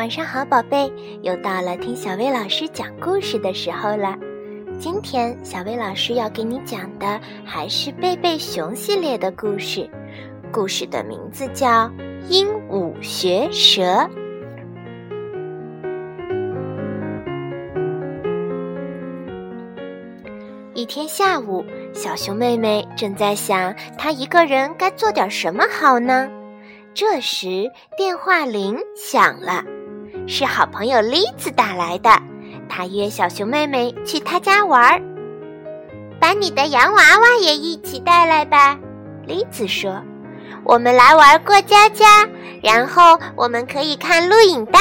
晚上好，宝贝，又到了听小薇老师讲故事的时候了。今天小薇老师要给你讲的还是贝贝熊系列的故事，故事的名字叫《鹦鹉学舌》。一天下午，小熊妹妹正在想，她一个人该做点什么好呢？这时，电话铃响了。是好朋友栗子打来的，他约小熊妹妹去他家玩儿。把你的洋娃娃也一起带来吧，栗子说。我们来玩过家家，然后我们可以看录影带。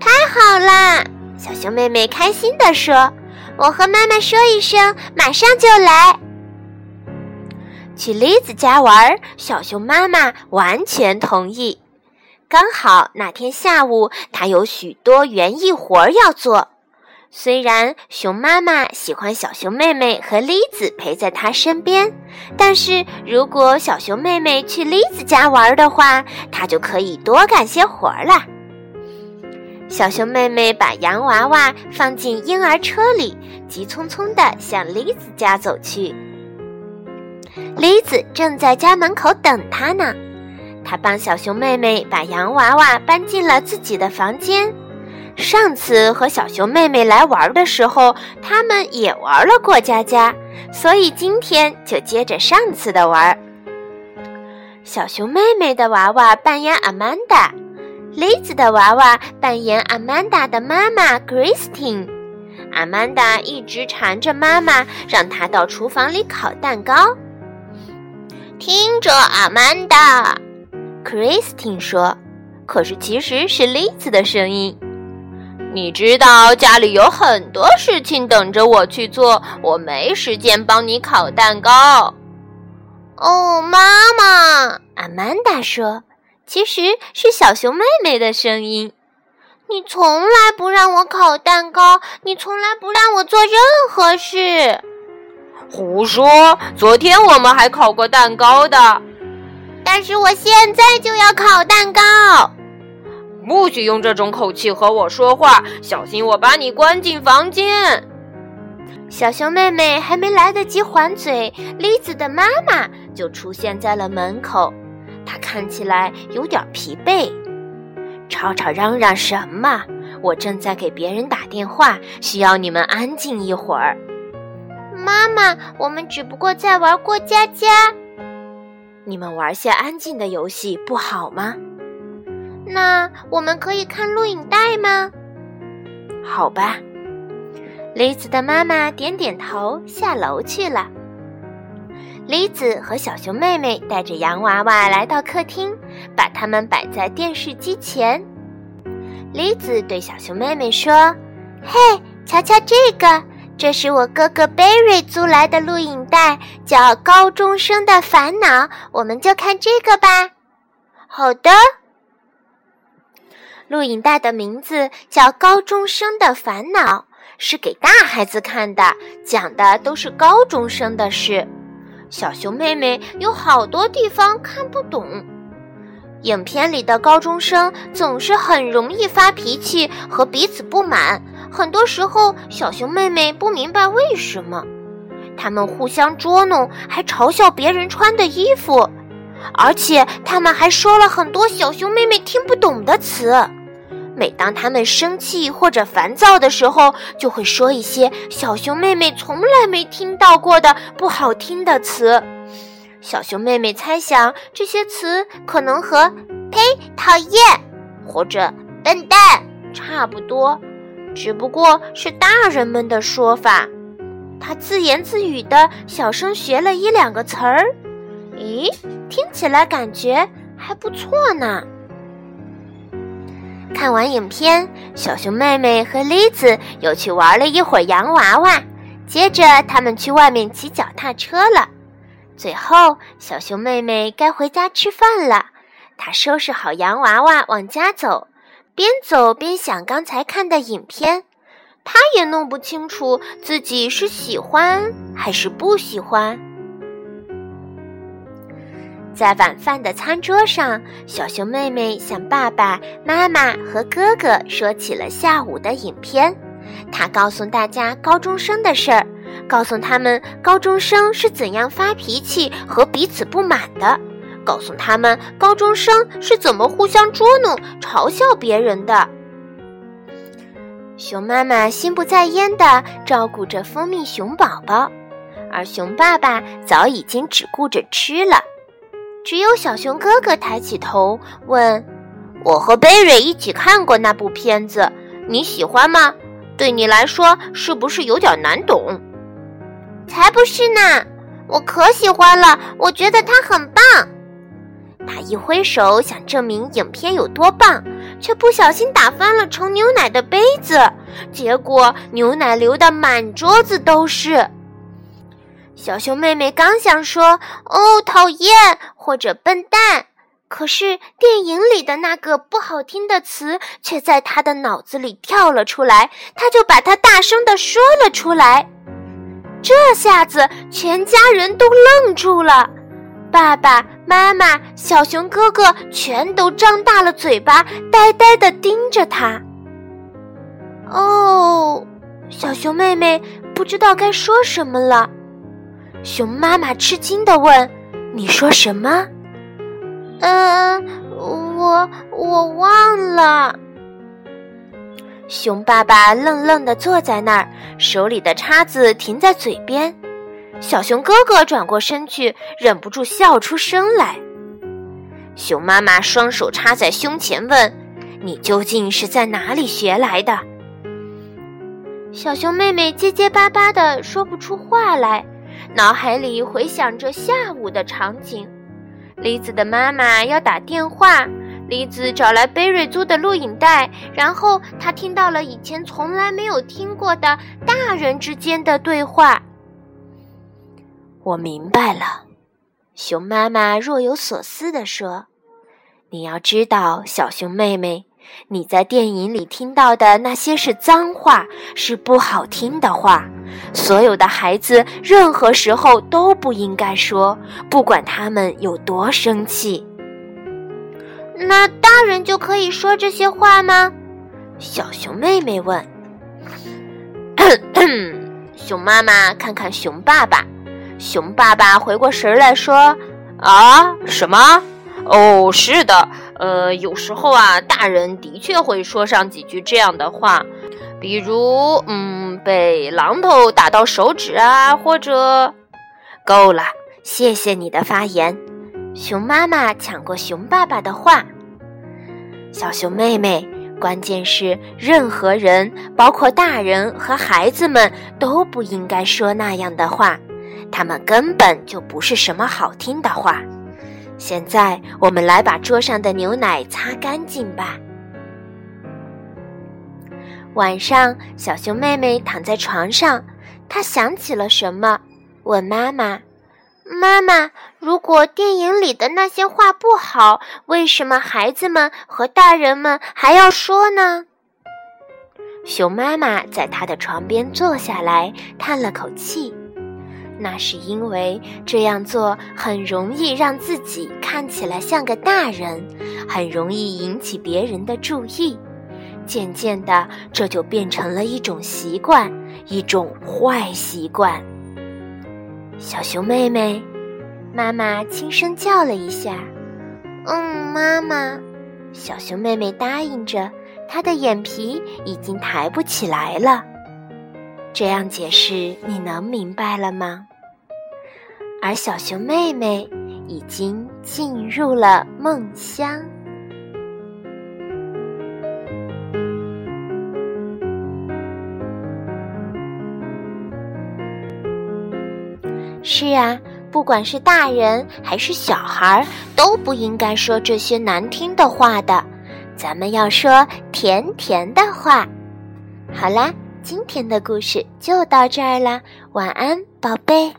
太好了，小熊妹妹开心地说。我和妈妈说一声，马上就来。去栗子家玩，小熊妈妈完全同意。刚好那天下午，他有许多园艺活儿要做。虽然熊妈妈喜欢小熊妹妹和栗子陪在她身边，但是如果小熊妹妹去栗子家玩的话，她就可以多干些活儿了。小熊妹妹把洋娃娃放进婴儿车里，急匆匆地向栗子家走去。栗子正在家门口等她呢。他帮小熊妹妹把洋娃娃搬进了自己的房间。上次和小熊妹妹来玩的时候，他们也玩了过家家，所以今天就接着上次的玩。小熊妹妹的娃娃扮演阿曼达，栗子的娃娃扮演阿曼达的妈妈 Christine。阿曼达一直缠着妈妈，让她到厨房里烤蛋糕。听着，阿曼达。Christine 说：“可是其实是栗子的声音。你知道家里有很多事情等着我去做，我没时间帮你烤蛋糕。”哦，妈妈，阿曼达说：“其实是小熊妹妹的声音。你从来不让我烤蛋糕，你从来不让我做任何事。”胡说！昨天我们还烤过蛋糕的。但是我现在就要烤蛋糕，不许用这种口气和我说话，小心我把你关进房间。小熊妹妹还没来得及还嘴，栗子的妈妈就出现在了门口。她看起来有点疲惫，吵吵嚷嚷什么？我正在给别人打电话，需要你们安静一会儿。妈妈，我们只不过在玩过家家。你们玩些安静的游戏不好吗？那我们可以看录影带吗？好吧。李子的妈妈点点头，下楼去了。李子和小熊妹妹带着洋娃娃来到客厅，把它们摆在电视机前。李子对小熊妹妹说：“嘿，瞧瞧这个。”这是我哥哥 Barry 租来的录影带，叫《高中生的烦恼》，我们就看这个吧。好的。录影带的名字叫《高中生的烦恼》，是给大孩子看的，讲的都是高中生的事。小熊妹妹有好多地方看不懂。影片里的高中生总是很容易发脾气和彼此不满。很多时候，小熊妹妹不明白为什么，他们互相捉弄，还嘲笑别人穿的衣服，而且他们还说了很多小熊妹妹听不懂的词。每当他们生气或者烦躁的时候，就会说一些小熊妹妹从来没听到过的不好听的词。小熊妹妹猜想，这些词可能和“呸”“讨厌”或者“笨蛋”差不多。只不过是大人们的说法，他自言自语的小声学了一两个词儿，咦，听起来感觉还不错呢。看完影片，小熊妹妹和栗子又去玩了一会儿洋娃娃，接着他们去外面骑脚踏车了。最后，小熊妹妹该回家吃饭了，她收拾好洋娃娃往家走。边走边想刚才看的影片，他也弄不清楚自己是喜欢还是不喜欢。在晚饭的餐桌上，小熊妹妹向爸爸妈妈和哥哥说起了下午的影片。她告诉大家高中生的事儿，告诉他们高中生是怎样发脾气和彼此不满的，告诉他们高中生是怎么互相捉弄、嘲笑别人的。熊妈妈心不在焉地照顾着蜂蜜熊宝宝，而熊爸爸早已经只顾着吃了。只有小熊哥哥抬起头问：“我和贝瑞一起看过那部片子，你喜欢吗？对你来说是不是有点难懂？”“才不是呢，我可喜欢了，我觉得它很棒。”一挥手想证明影片有多棒，却不小心打翻了盛牛奶的杯子，结果牛奶流得满桌子都是。小熊妹妹刚想说“哦，讨厌”或者“笨蛋”，可是电影里的那个不好听的词却在她的脑子里跳了出来，她就把它大声地说了出来。这下子全家人都愣住了，爸爸妈妈、小熊哥哥全都张大了嘴巴，呆呆地盯着他。哦，小熊妹妹不知道该说什么了。熊妈妈吃惊地问：“你说什么？”“嗯，我我忘了。”熊爸爸愣愣地坐在那儿，手里的叉子停在嘴边。小熊哥哥转过身去，忍不住笑出声来。熊妈妈双手插在胸前问：“你究竟是在哪里学来的？”小熊妹妹结结巴巴的说不出话来。脑海里回想着下午的场景，梨子的妈妈要打电话，梨子找来贝瑞租的录影带，然后他听到了以前从来没有听过的大人之间的对话。我明白了，熊妈妈若有所思地说：“你要知道，小熊妹妹。”你在电影里听到的那些是脏话，是不好听的话。所有的孩子任何时候都不应该说，不管他们有多生气。那大人就可以说这些话吗？小熊妹妹问。熊妈妈看看熊爸爸，熊爸爸回过神来说：“啊，什么？哦，是的。”呃，有时候啊，大人的确会说上几句这样的话，比如，嗯，被榔头打到手指啊，或者……够了，谢谢你的发言。熊妈妈抢过熊爸爸的话，小熊妹妹，关键是任何人，包括大人和孩子们，都不应该说那样的话，他们根本就不是什么好听的话。现在，我们来把桌上的牛奶擦干净吧。晚上，小熊妹妹躺在床上，她想起了什么，问妈妈：“妈妈，如果电影里的那些话不好，为什么孩子们和大人们还要说呢？”熊妈妈在她的床边坐下来，叹了口气。那是因为这样做很容易让自己看起来像个大人，很容易引起别人的注意。渐渐的，这就变成了一种习惯，一种坏习惯。小熊妹妹，妈妈轻声叫了一下：“嗯，妈妈。”小熊妹妹答应着，她的眼皮已经抬不起来了。这样解释，你能明白了吗？而小熊妹妹已经进入了梦乡。是啊，不管是大人还是小孩，都不应该说这些难听的话的。咱们要说甜甜的话。好啦。今天的故事就到这儿啦，晚安，宝贝。